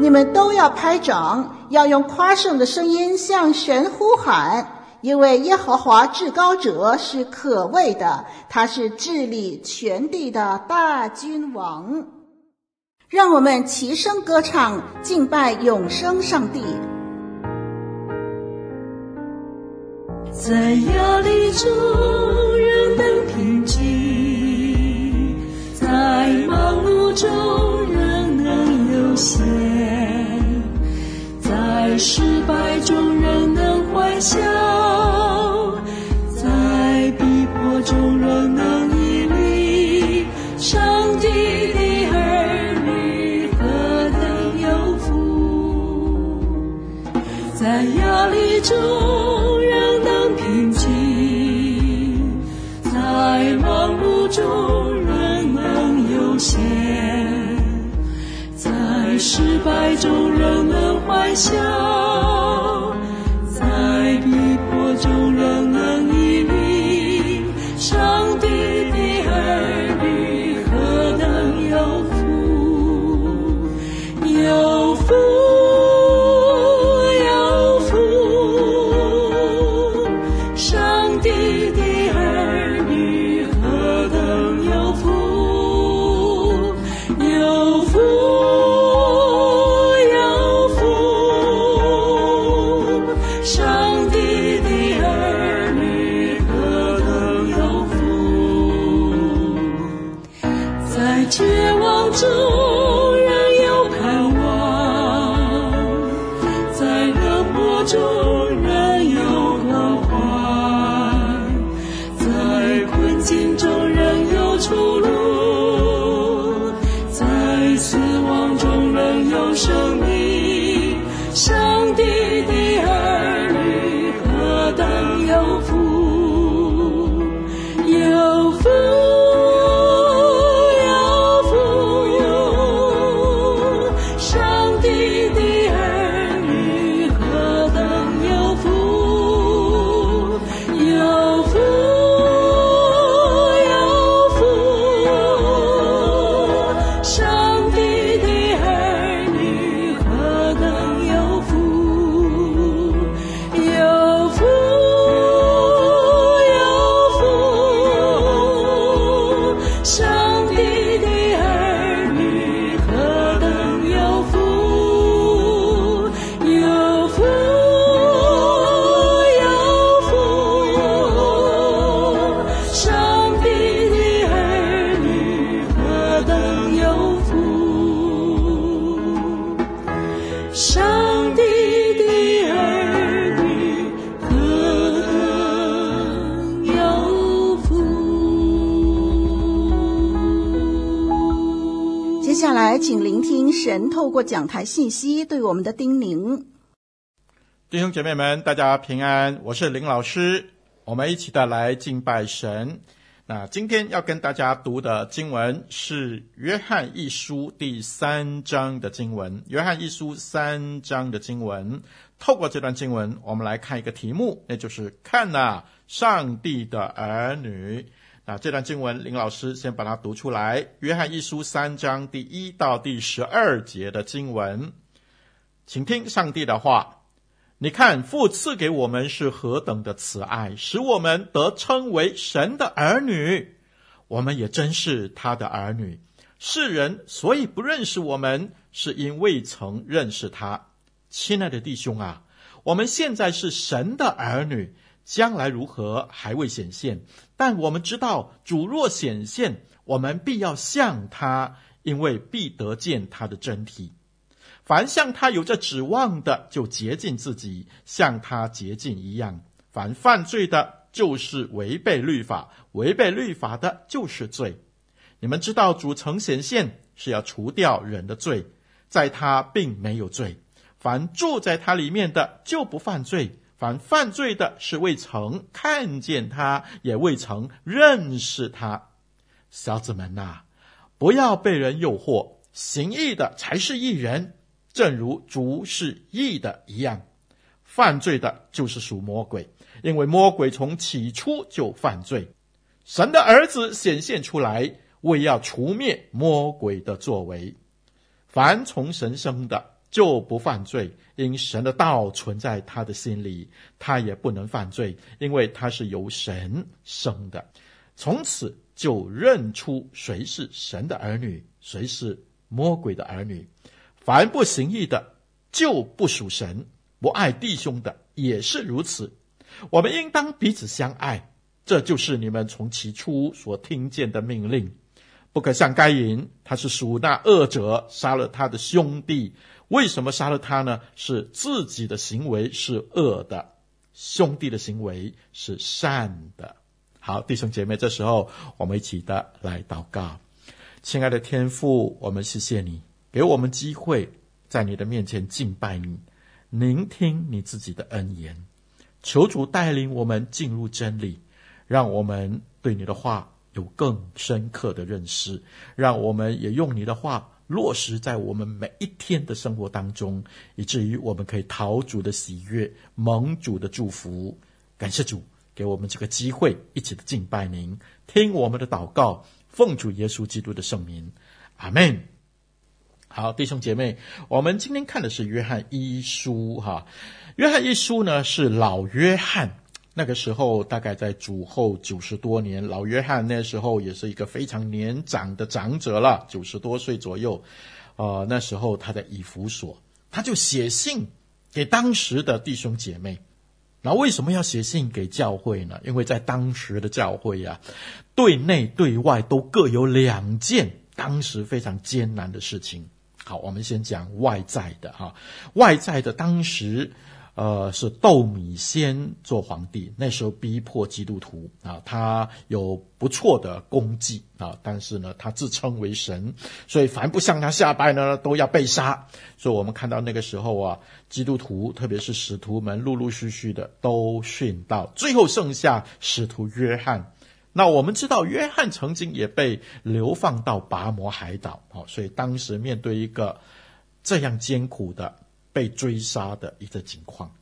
你们都要拍掌，要用夸胜的声音向神呼喊，因为耶和华至高者是可畏的，他是治理全地的大君王。让我们齐声歌唱，敬拜永生上帝。在压力中仍能平静，在忙碌中。险，在失败中仍能欢笑，在逼迫中仍能屹立。上帝的儿女何等有福，在压力中仍能平静，在忙碌中仍能悠闲，在。失败中仍能欢笑。神透过讲台信息对我们的叮咛，弟兄姐妹们，大家平安，我是林老师，我们一起的来敬拜神。那今天要跟大家读的经文是《约翰一书》第三章的经文，《约翰一书》三章的经文。透过这段经文，我们来看一个题目，那就是“看哪，上帝的儿女”。那这段经文，林老师先把它读出来，《约翰一书》三章第一到第十二节的经文，请听上帝的话。你看，父赐给我们是何等的慈爱，使我们得称为神的儿女。我们也真是他的儿女。世人所以不认识我们，是因未曾认识他。亲爱的弟兄啊，我们现在是神的儿女。将来如何还未显现，但我们知道主若显现，我们必要向他，因为必得见他的真体。凡向他有着指望的，就洁净自己，像他洁净一样。凡犯罪的，就是违背律法，违背律法的就是罪。你们知道主曾显现是要除掉人的罪，在他并没有罪。凡住在他里面的就不犯罪，凡犯罪的是未曾看见他，也未曾认识他。小子们呐、不要被人诱惑，行义的才是义人，正如主是义的一样。犯罪的就是属魔鬼，因为魔鬼从起初就犯罪。神的儿子显现出来，为要除灭魔鬼的作为。凡从神生的，就不犯罪，因神的道存在他的心里，他也不能犯罪，因为他是由神生的。从此就认出谁是神的儿女，谁是魔鬼的儿女。凡不行义的，就不属神；不爱弟兄的，也是如此。我们应当彼此相爱，这就是你们从起初所听见的命令。不可像该隐，他是属那恶者，杀了他的兄弟。为什么杀了他呢？是自己的行为是恶的，兄弟的行为是善的。好，弟兄姐妹，这时候我们一起的来祷告。亲爱的天父，我们谢谢你给我们机会在你的面前敬拜你，聆听你自己的恩言。求主带领我们进入真理，让我们对你的话有更深刻的认识，让我们也用你的话。落实在我们每一天的生活当中，以至于我们可以讨主的喜悦，蒙主的祝福。感谢主给我们这个机会，一起的敬拜您，听我们的祷告，奉主耶稣基督的圣名，阿门。好，弟兄姐妹，我们今天看的是约翰一书，哈，约翰一书呢是老约翰。那个时候大概在主后九十多年，老约翰那时候也是一个非常年长的长者了，九十多岁左右。呃，那时候他在以弗所，他就写信给当时的弟兄姐妹。那为什么要写信给教会呢？因为在当时的教会呀、啊，对内对外都各有两件当时非常艰难的事情。好，我们先讲外在的哈，外在的当时。呃，是窦米先做皇帝，那时候逼迫基督徒啊，他有不错的功绩啊，但是呢，他自称为神，所以凡不向他下拜呢，都要被杀。所以我们看到那个时候啊，基督徒特别是使徒们陆陆续续的都殉道，最后剩下使徒约翰。那我们知道，约翰曾经也被流放到拔摩海岛啊，所以当时面对一个这样艰苦的。被追杀的一个情况。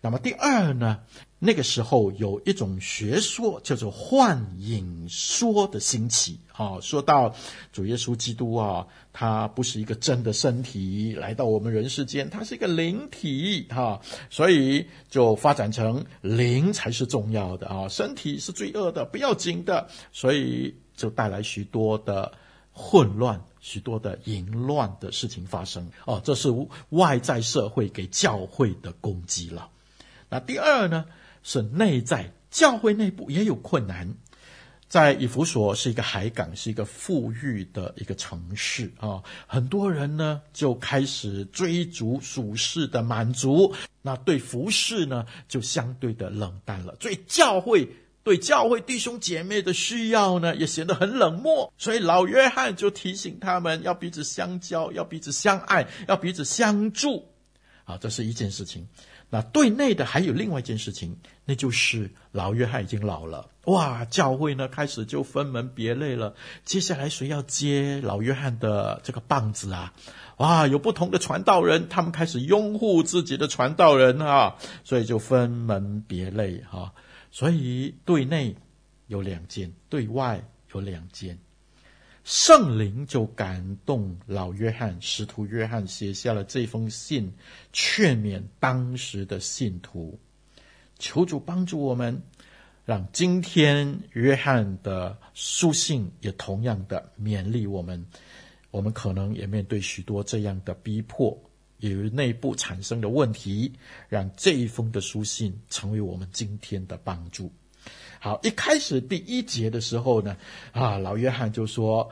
那么第二呢，那个时候有一种学说叫做幻影说的兴起啊，说到主耶稣基督啊，他不是一个真的身体来到我们人世间，他是一个灵体哈，所以就发展成灵才是重要的啊，身体是罪恶的，不要紧的，所以就带来许多的混乱。许多的淫乱的事情发生哦，这是外在社会给教会的攻击了。那第二呢，是内在教会内部也有困难。在以弗所是一个海港，是一个富裕的一个城市啊，很多人呢就开始追逐俗世的满足，那对服事呢就相对的冷淡了。所以教会。对教会弟兄姐妹的需要呢，也显得很冷漠，所以老约翰就提醒他们要彼此相交，要彼此相爱，要彼此相助。好，这是一件事情。那对内的还有另外一件事情，那就是老约翰已经老了，哇，教会呢开始就分门别类了。接下来谁要接老约翰的这个棒子啊？哇，有不同的传道人，他们开始拥护自己的传道人啊，所以就分门别类哈。所以对内有两件，对外有两件。圣灵就感动老约翰，使徒约翰写下了这封信，劝勉当时的信徒。求主帮助我们，让今天约翰的书信也同样的勉励我们。我们可能也面对许多这样的逼迫。由于内部产生的问题，让这一封的书信成为我们今天的帮助。好，一开始第一节的时候呢，啊，老约翰就说：“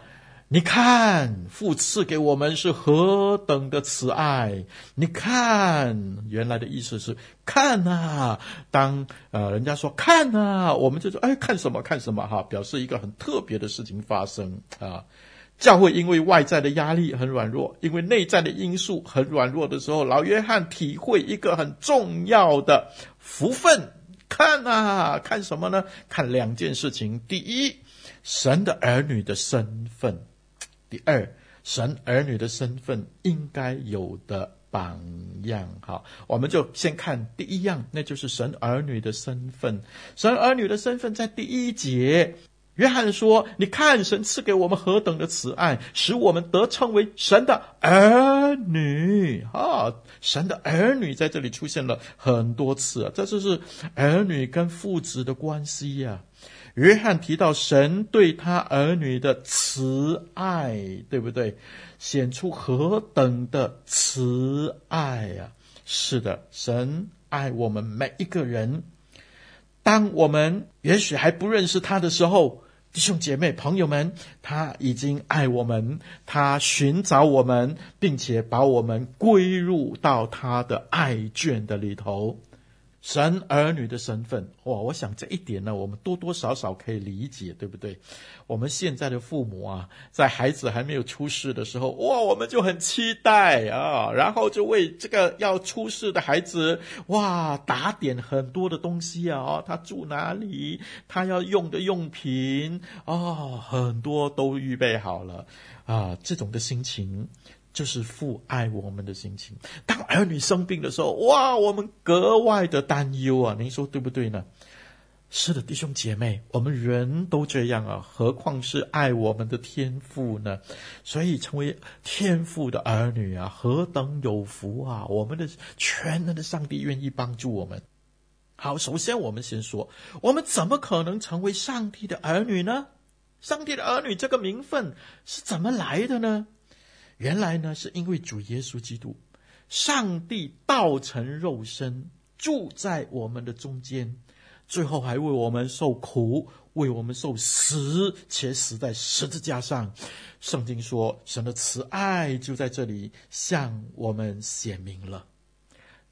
你看，父赐给我们是何等的慈爱！你看，原来的意思是看啊。当呃人家说看啊，我们就说哎，看什么看什么哈，表示一个很特别的事情发生啊。教会因为外在的压力很软弱，因为内在的因素很软弱的时候，老约翰体会一个很重要的福分。看啊，看什么呢？看两件事情：第一，神的儿女的身份。第二，神儿女的身份应该有的榜样。好，我们就先看第一样，那就是神儿女的身份。神儿女的身份在第一节，约翰说：“你看，神赐给我们何等的慈爱，使我们得称为神的儿女。”啊，神的儿女在这里出现了很多次啊，这就是儿女跟父子的关系呀。约翰提到神对他儿女的慈爱，对不对？显出何等的慈爱呀！是的，神爱我们每一个人。当我们也许还不认识他的时候，弟兄姐妹、朋友们，他已经爱我们，他寻找我们，并且把我们归入到他的爱卷的里头。神儿女的身份，哇！我想这一点呢，我们多多少少可以理解，对不对？我们现在的父母啊，在孩子还没有出世的时候，哇，我们就很期待啊，然后就为这个要出世的孩子，哇，打点很多的东西啊，他住哪里，他要用的用品啊，很多都预备好了啊，这种的心情。就是父爱我们的心情。当儿女生病的时候，哇，我们格外的担忧啊！您说对不对呢？是的，弟兄姐妹，我们人都这样啊，何况是爱我们的天父呢？所以成为天父的儿女啊，何等有福啊！我们的全能的上帝愿意帮助我们。好，首先我们先说，我们怎么可能成为上帝的儿女呢？上帝的儿女这个名分是怎么来的呢？原来呢，是因为主耶稣基督，上帝道成肉身，住在我们的中间，最后还为我们受苦，为我们受死，且死在十字架上。圣经说，神的慈爱就在这里向我们显明了。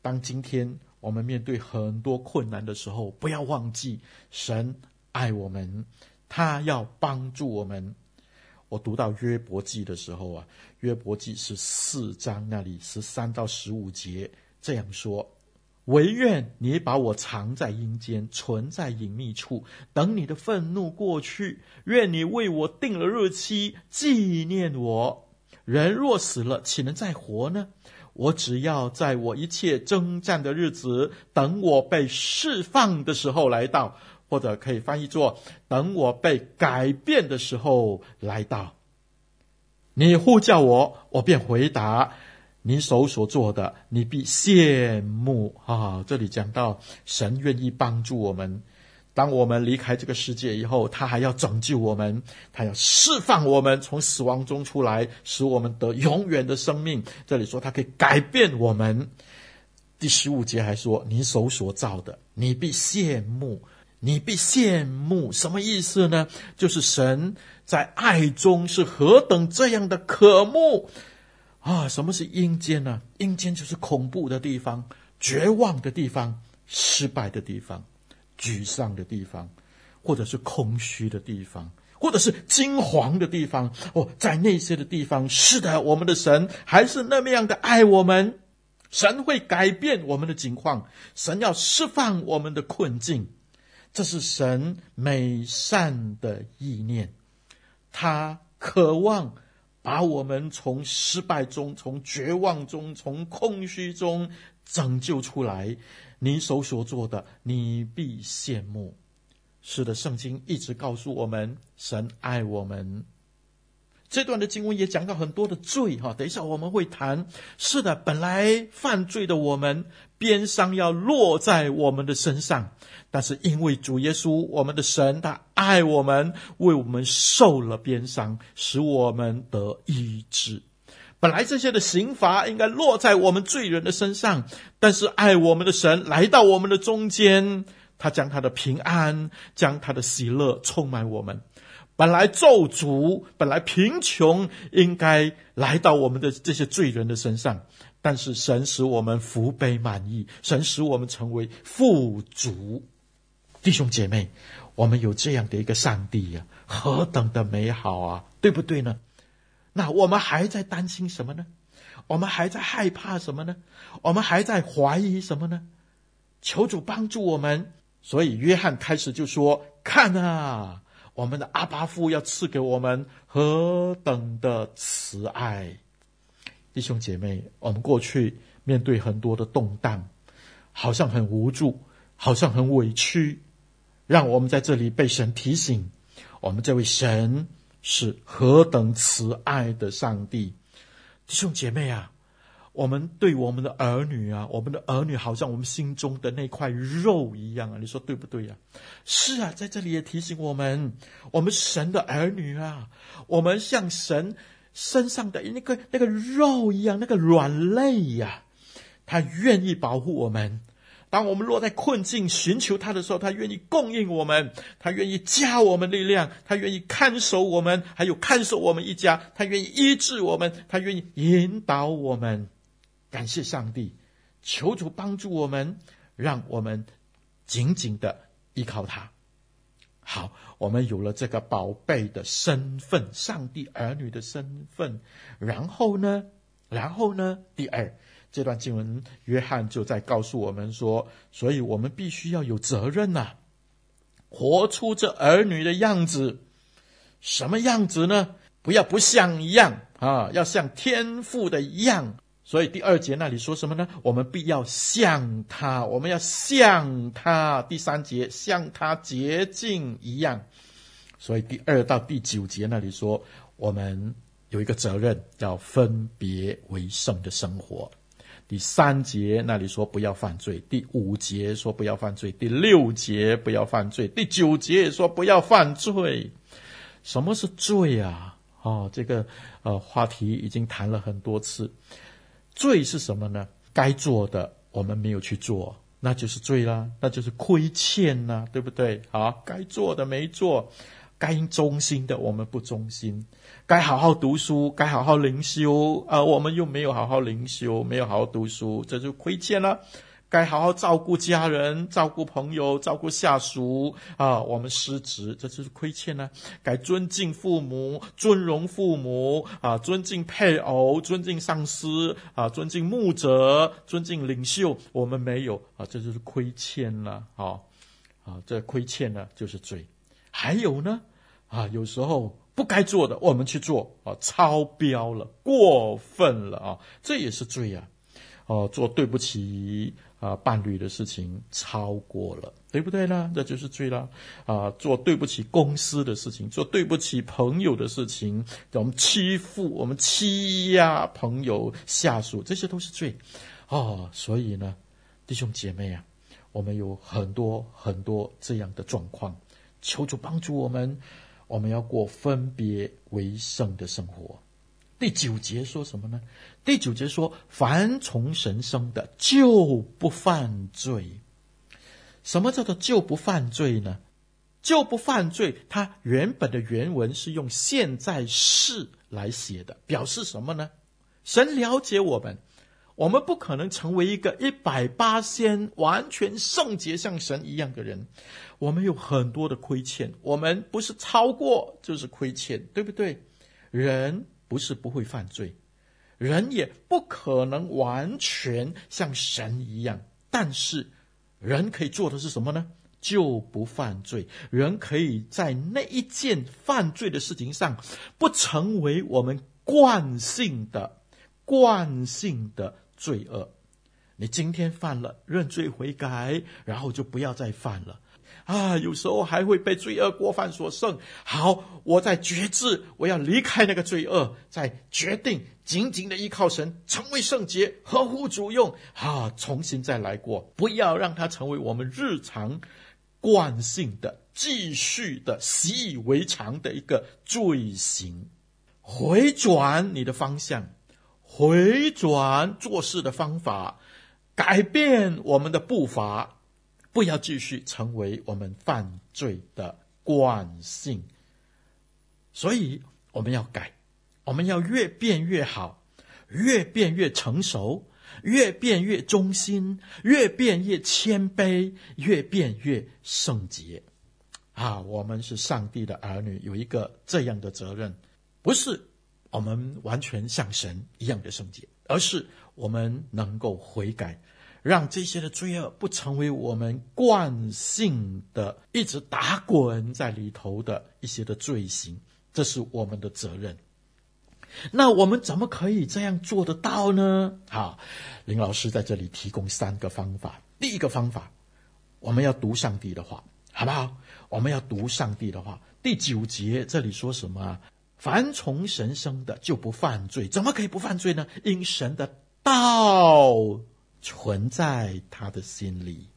当今天我们面对很多困难的时候，不要忘记神爱我们，他要帮助我们。我读到约伯记的时候啊，约伯记十四章那里十三到十五节这样说：惟愿你把我藏在阴间，存在隐秘处，等你的愤怒过去。愿你为我定了日期，纪念我。人若死了，岂能再活呢？我只要在我一切征战的日子，等我被释放的时候来到。或者可以翻译作“等我被改变的时候来到”。你呼叫我，我便回答。你手所做的，你必羡慕。啊，这里讲到神愿意帮助我们。当我们离开这个世界以后，他还要拯救我们，他要释放我们从死亡中出来，使我们得永远的生命。这里说他可以改变我们。第十五节还说：“你手所造的，你必羡慕。”你必羡慕，什么意思呢？就是神在爱中是何等这样的渴慕啊！什么是阴间呢？阴间就是恐怖的地方、绝望的地方、失败的地方、沮丧的地方，或者是空虚的地方，或者是金黄的地方。哦，在那些的地方，是的，我们的神还是那么样的爱我们。神会改变我们的境况，神要释放我们的困境。这是神美善的意念，他渴望把我们从失败中、从绝望中、从空虚中拯救出来。你手所做的，你必羡慕。是的，圣经一直告诉我们，神爱我们。这段的经文也讲到很多的罪，哈，等一下我们会谈。是的，本来犯罪的我们，边伤要落在我们的身上，但是因为主耶稣，我们的神，他爱我们，为我们受了边伤，使我们得医治。本来这些的刑罚应该落在我们罪人的身上，但是爱我们的神来到我们的中间，他将他的平安，将他的喜乐充满我们。本来咒诅，本来贫穷，应该来到我们的这些罪人的身上。但是神使我们福杯满溢，神使我们成为富足。弟兄姐妹，我们有这样的一个上帝呀、啊，何等的美好啊，对不对呢？那我们还在担心什么呢？我们还在害怕什么呢？我们还在怀疑什么呢？求主帮助我们。所以约翰开始就说：“看啊，我们的阿巴父要赐给我们何等的慈爱。”弟兄姐妹，我们过去面对很多的动荡，好像很无助，好像很委屈。让我们在这里被神提醒，我们这位神是何等慈爱的上帝。弟兄姐妹啊，我们对我们的儿女啊，我们的儿女好像我们心中的那块肉一样啊，你说对不对呀？是啊，在这里也提醒我们，我们神的儿女啊，我们像神身上的那个那个肉一样，那个软肋呀，他愿意保护我们。当我们落在困境，寻求他的时候，他愿意供应我们，他愿意加我们力量，他愿意看守我们，还有看守我们一家，他愿意医治我们，他愿意引导我们。感谢上帝，求主帮助我们，让我们紧紧的依靠他。好，我们有了这个宝贝的身份，上帝儿女的身份，然后呢？然后呢？第二。这段经文，约翰就在告诉我们说，所以我们必须要有责任呐、活出这儿女的样子。什么样子呢？不要不像一样啊，要像天父的一样。所以第二节那里说什么呢？我们必要像他，我们要像他。第三节像他洁净一样。所以第二到第九节那里说，我们有一个责任，要分别为圣的生活。第三节那里说不要犯罪，第五节说不要犯罪，第六节不要犯罪，第九节也说不要犯罪。什么是罪啊？哦，这个呃话题已经谈了很多次。罪是什么呢？该做的我们没有去做，那就是罪啦，那就是亏欠啦，对不对？好，该做的没做。该忠心的我们不忠心，该好好读书，该好好灵修啊，我们又没有好好灵修，没有好好读书，这就亏欠了。该好好照顾家人、照顾朋友、照顾下属啊，我们失职，这就是亏欠了。该尊敬父母、尊荣父母啊，尊敬配偶、尊敬上司啊，尊敬牧者、尊敬领袖，我们没有啊，这就是亏欠了。好，啊，这亏欠呢就是罪。还有呢？啊，有时候不该做的我们去做啊，超标了，过分了啊，这也是罪呀！哦，做对不起啊伴侣的事情超过了，对不对呢？那就是罪了啊！做对不起公司的事情，做对不起朋友的事情，我们欺负、我们欺压朋友、下属，这些都是罪哦。所以呢，弟兄姐妹啊，我们有很多很多这样的状况，求主帮助我们。我们要过分别为圣的生活。第九节说什么呢？第九节说：“凡从神生的，就不犯罪。”什么叫做“就不犯罪”呢？“就不犯罪”，它原本的原文是用现在式来写的，表示什么呢？神了解我们。我们不可能成为一个一百八仙完全圣洁像神一样的人，我们有很多的亏欠，我们不是超过就是亏欠，对不对？人不是不会犯罪，人也不可能完全像神一样，但是人可以做的是什么呢？就不犯罪。人可以在那一件犯罪的事情上，不成为我们惯性的、惯性的。罪恶，你今天犯了，认罪悔改，然后就不要再犯了。啊，有时候还会被罪恶过犯所胜。好，我在决志，我要离开那个罪恶，再决定紧紧的依靠神，成为圣洁，合乎主用。啊，重新再来过，不要让它成为我们日常惯性的、继续的习以为常的一个罪行。回转你的方向。回转做事的方法，改变我们的步伐，不要继续成为我们犯罪的惯性。所以我们要改，我们要越变越好，越变越成熟，越变越忠心，越变越谦卑，越变越圣洁。啊，我们是上帝的儿女，有一个这样的责任，不是我们完全像神一样的圣洁，而是我们能够悔改，让这些的罪恶不成为我们惯性的、一直打滚在里头的一些的罪行，这是我们的责任。那我们怎么可以这样做得到呢？好，林老师在这里提供三个方法。第一个方法，我们要读上帝的话。好不好？我们要读上帝的话。第九节这里说什么？凡从神生的就不犯罪，怎么可以不犯罪呢？因神的道存在他的心里。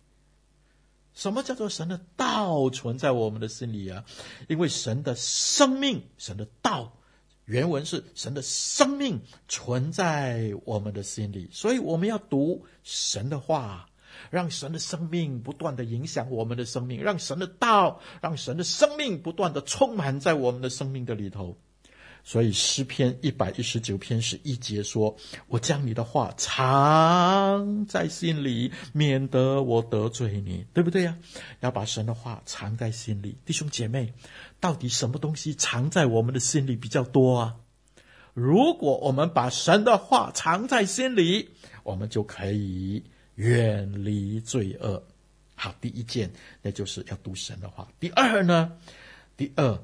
什么叫做神的道存在我们的心里啊？因为神的生命，神的道，原文是神的生命存在我们的心里，所以我们要读神的话。让神的生命不断地影响我们的生命，让神的道，让神的生命不断地充满在我们的生命的里头。所以诗篇一百一十九篇是一节说：“我将你的话藏在心里，免得我得罪你。”对不对呀？要把神的话藏在心里。弟兄姐妹，到底什么东西藏在我们的心里比较多啊？如果我们把神的话藏在心里，我们就可以。远离罪恶，好，第一件，那就是要读神的话。第二呢，第二，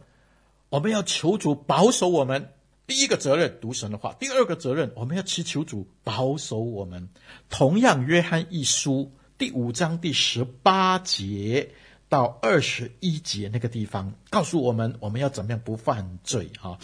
我们要求主保守我们。第一个责任读神的话，第二个责任我们要祈求主保守我们。同样，约翰一书第五章第十八节。到二十一节那个地方，告诉我们我们要怎么样不犯罪啊？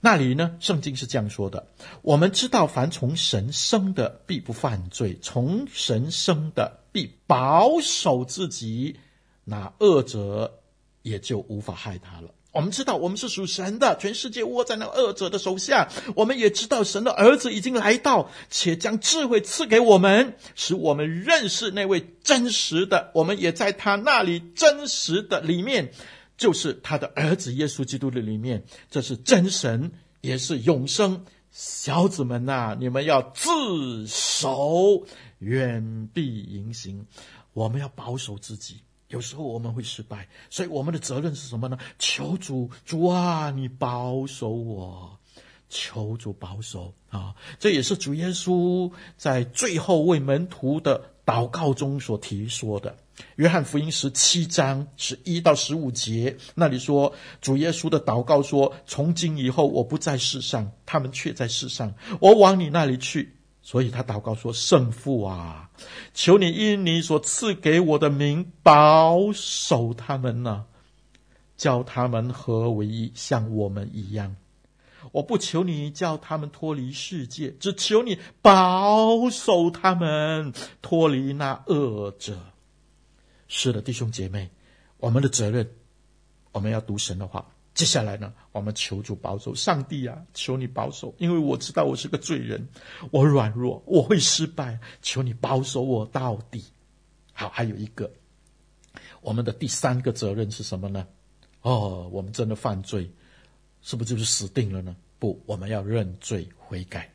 那里呢，圣经是这样说的：我们知道，凡从神生的，必不犯罪；从神生的，必保守自己，那恶者也就无法害他了。我们知道，我们是属神的，全世界握在那恶者的手下。我们也知道，神的儿子已经来到，且将智慧赐给我们，使我们认识那位真实的。我们也在他那里真实的里面，就是他的儿子耶稣基督的里面。这是真神，也是永生。小子们呐、你们要自守，远避淫行。我们要保守自己。有时候我们会失败，所以我们的责任是什么呢？求主，主啊，你保守我，求主保守啊！这也是主耶稣在最后为门徒的祷告中所提说的。约翰福音十七章十一到十五节那里说，主耶稣的祷告说：“从今以后，我不在世上，他们却在世上，我往你那里去。”所以他祷告说：“圣父啊，求你因你所赐给我的名保守他们呢、叫他们合为一，像我们一样。我不求你叫他们脱离世界，只求你保守他们脱离那恶者。”是的，弟兄姐妹，我们的责任，我们要读神的话。接下来呢，我们求主保守，上帝啊，求你保守，因为我知道我是个罪人，我软弱，我会失败，求你保守我到底。好，还有一个，我们的第三个责任是什么呢？哦，我们真的犯罪，是不是就是死定了呢？不，我们要认罪悔改。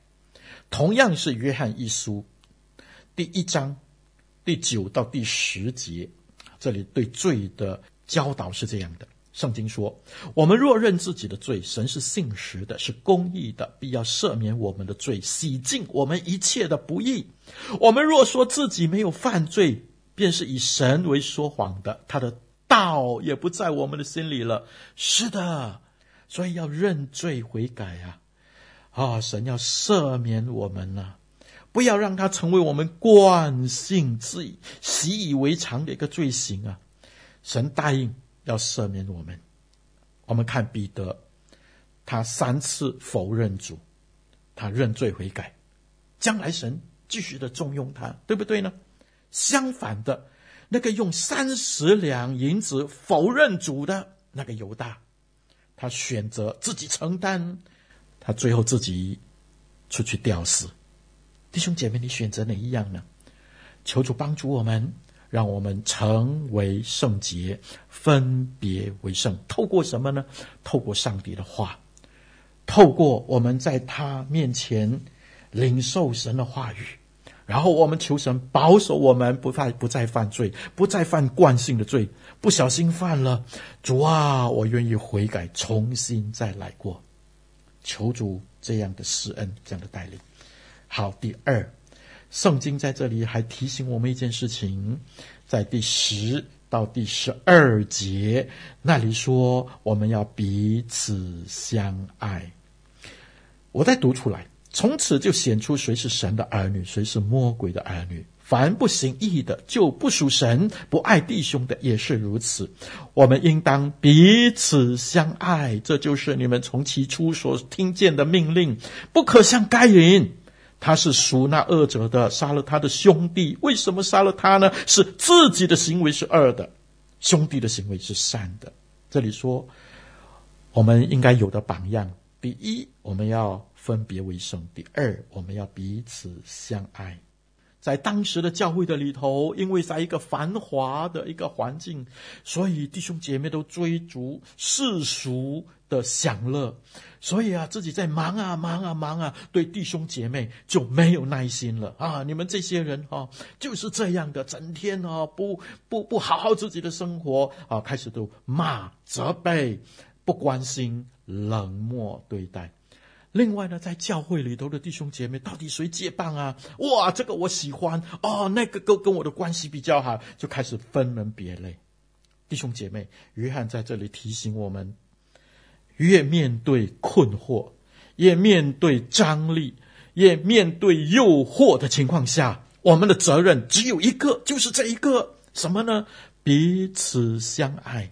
同样是约翰一书第一章第九到第十节，这里对罪的教导是这样的。圣经说：“我们若认自己的罪，神是信实的，是公义的，必要赦免我们的罪，洗净我们一切的不义。我们若说自己没有犯罪，便是以神为说谎的，他的道也不在我们的心里了。是的，所以要认罪悔改啊！啊，神要赦免我们呢、啊，不要让它成为我们惯性自习以为常的一个罪行啊！神答应。”要赦免我们。我们看彼得，他三次否认主，他认罪悔改，将来神继续的重用他，对不对呢？相反的，那个用三十两银子否认主的那个犹大，他选择自己承担，他最后自己出去吊死。弟兄姐妹，你选择哪一样呢？求主帮助我们。让我们成为圣洁，分别为圣。透过什么呢？透过上帝的话，透过我们在他面前领受神的话语，然后我们求神保守我们不再不再犯罪，不再犯惯性的罪。不小心犯了，主啊，我愿意悔改，重新再来过。求主这样的施恩，这样的带领。好，第二。圣经在这里还提醒我们一件事情，在第十到第十二节那里说，我们要彼此相爱。我再读出来，从此就显出谁是神的儿女，谁是魔鬼的儿女。凡不行义的，就不属神；不爱弟兄的，也是如此。我们应当彼此相爱，这就是你们从起初所听见的命令。不可像该隐。他是属那恶者的，杀了他的兄弟。为什么杀了他呢？是自己的行为是恶的，兄弟的行为是善的。这里说，我们应该有的榜样：第一，我们要分别为圣；第二，我们要彼此相爱。在当时的教会的里头，因为在一个繁华的一个环境，所以弟兄姐妹都追逐世俗的享乐。所以啊，自己在忙啊忙啊忙啊，对弟兄姐妹就没有耐心了啊！你们这些人啊，就是这样的，整天啊不不不好好自己的生活啊，开始都骂、责备、不关心、冷漠对待。另外呢，在教会里头的弟兄姐妹，到底谁接棒啊？哇，这个我喜欢哦，那个跟跟我的关系比较好，就开始分门别类。弟兄姐妹，约翰在这里提醒我们。越面对困惑，越面对张力，越面对诱惑的情况下，我们的责任只有一个，就是这一个什么呢？彼此相爱。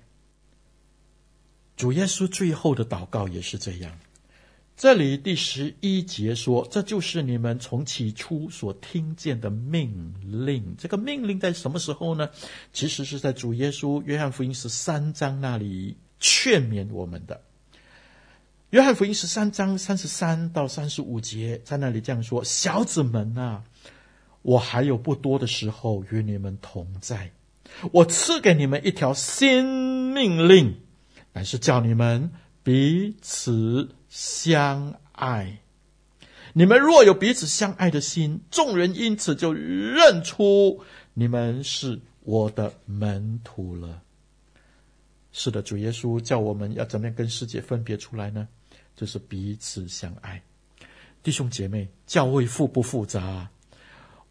主耶稣最后的祷告也是这样。这里第十一节说：“这就是你们从起初所听见的命令。”这个命令在什么时候呢？其实是在主耶稣约翰福音十三章那里劝勉我们的。约翰福音十三章三十三到三十五节，在那里这样说：“小子们啊，我还有不多的时候与你们同在，我赐给你们一条新命令，乃是叫你们彼此相爱。你们若有彼此相爱的心，众人因此就认出你们是我的门徒了。”是的，主耶稣叫我们要怎么样跟世界分别出来呢？就是彼此相爱，弟兄姐妹，教会复不复杂？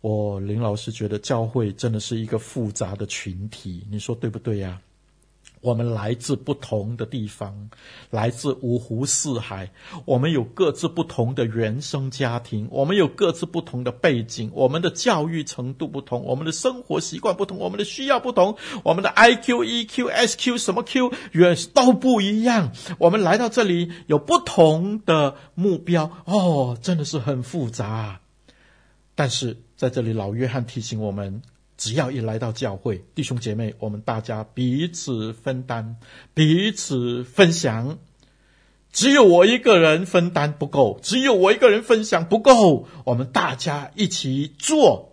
我林老师觉得教会真的是一个复杂的群体，你说对不对呀？我们来自不同的地方，来自五湖四海，我们有各自不同的原生家庭，我们有各自不同的背景，我们的教育程度不同，我们的生活习惯不同，我们的需要不同，我们的 IQ、EQ、SQ 什么 Q 原都不一样。我们来到这里有不同的目标，哦，真的是很复杂。但是在这里，老约翰提醒我们。只要一来到教会，弟兄姐妹，我们大家彼此分担，彼此分享。只有我一个人分担不够，只有我一个人分享不够。我们大家一起做，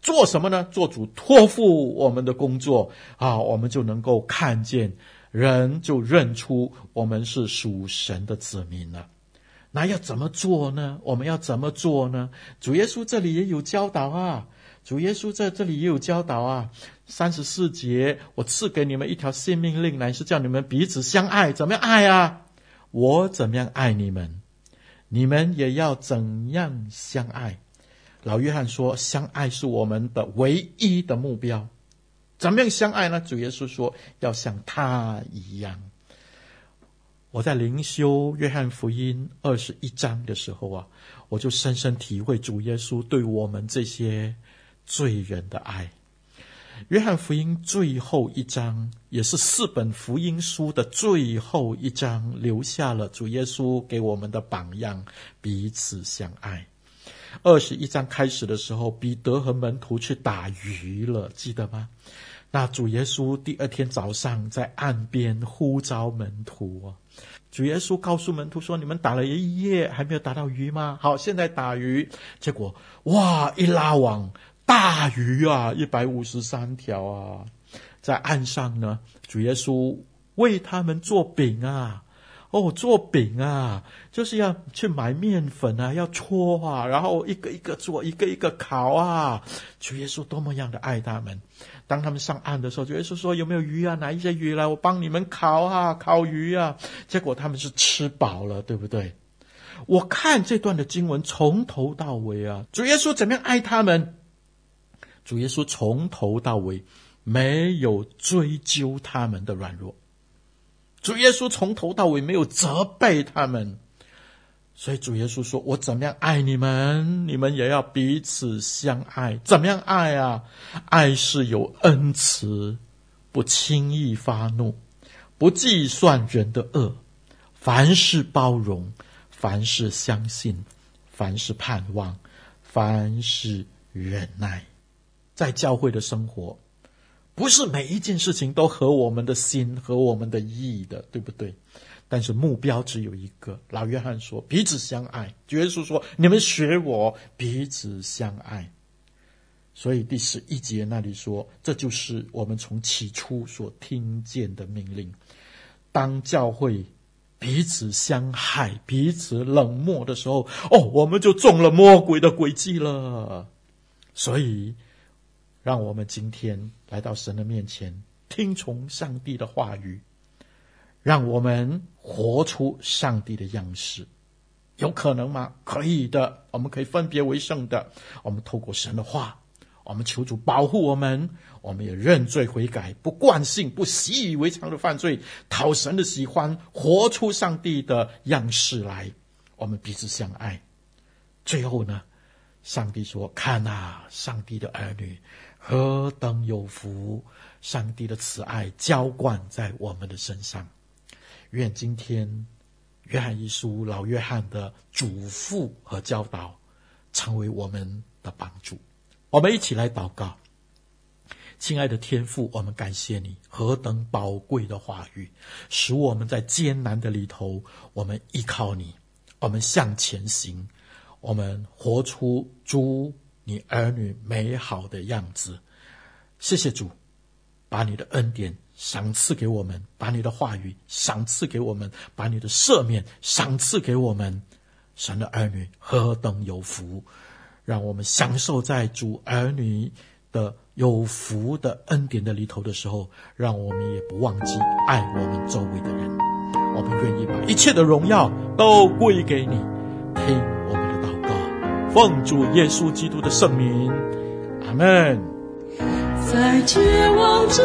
做什么呢？做主托付我们的工作啊，我们就能够看见，人就认出我们是属神的子民了。那要怎么做呢？我们要怎么做呢？主耶稣这里也有教导啊。主耶稣在这里也有教导啊，三十四节，我赐给你们一条新命令，乃是叫你们彼此相爱。怎么样爱啊？我怎么样爱你们，你们也要怎样相爱。老约翰说，相爱是我们的唯一的目标。怎么样相爱呢？主耶稣说，要像他一样。我在灵修约翰福音二十一章的时候啊，我就深深体会主耶稣对我们这些。罪人的爱，约翰福音最后一章，也是四本福音书的最后一章，留下了主耶稣给我们的榜样：彼此相爱。二十一章开始的时候，彼得和门徒去打鱼了，记得吗？那主耶稣第二天早上在岸边呼召门徒，主耶稣告诉门徒说：“你们打了一夜，还没有打到鱼吗？好，现在打鱼。”结果哇，一拉网。大鱼啊，一百五十三条啊，在岸上呢，主耶稣为他们做饼啊。哦，做饼啊，就是要去买面粉啊，要搓啊，然后一个一个做，一个一个烤啊。主耶稣多么样的爱他们！当他们上岸的时候，主耶稣说：“有没有鱼啊？拿一些鱼来，我帮你们烤啊，烤鱼啊。”结果他们是吃饱了，对不对？我看这段的经文从头到尾啊，主耶稣怎么样爱他们？主耶稣从头到尾没有追究他们的软弱。主耶稣从头到尾没有责备他们，所以主耶稣说：“我怎么样爱你们，你们也要彼此相爱。怎么样爱啊？爱是有恩慈，不轻易发怒，不计算人的恶，凡事包容，凡事相信，凡事盼望，凡事忍耐。在教会的生活。”不是每一件事情都合我们的心、和我们的意的，对不对？但是目标只有一个。老约翰说：“彼此相爱。”主耶稣说：“你们学我彼此相爱。”所以第十一节那里说：“这就是我们从起初所听见的命令。当教会彼此相害、彼此冷漠的时候，哦，我们就中了魔鬼的诡计了。”所以。让我们今天来到神的面前，听从上帝的话语，让我们活出上帝的样式，有可能吗？可以的，我们可以分别为圣的。我们透过神的话，我们求主保护我们，我们也认罪悔改，不惯性、不习以为常的犯罪，讨神的喜欢，活出上帝的样式来。我们彼此相爱。最后呢，上帝说：“看啊，上帝的儿女。”何等有福！上帝的慈爱浇灌在我们的身上。愿今天约翰一书老约翰的嘱咐和教导，成为我们的帮助。我们一起来祷告，亲爱的天父，我们感谢你何等宝贵的话语，使我们在艰难的里头，我们依靠你，我们向前行，我们活出主。你儿女美好的样子，谢谢主，把你的恩典赏赐给我们，把你的话语赏赐给我们，把你的赦免赏赐给我们。神的儿女何等有福！让我们享受在主儿女的有福的恩典的里头的时候，让我们也不忘记爱我们周围的人。我们愿意把一切的荣耀都归给你。听。奉主耶稣基督的圣名，阿门。在绝望中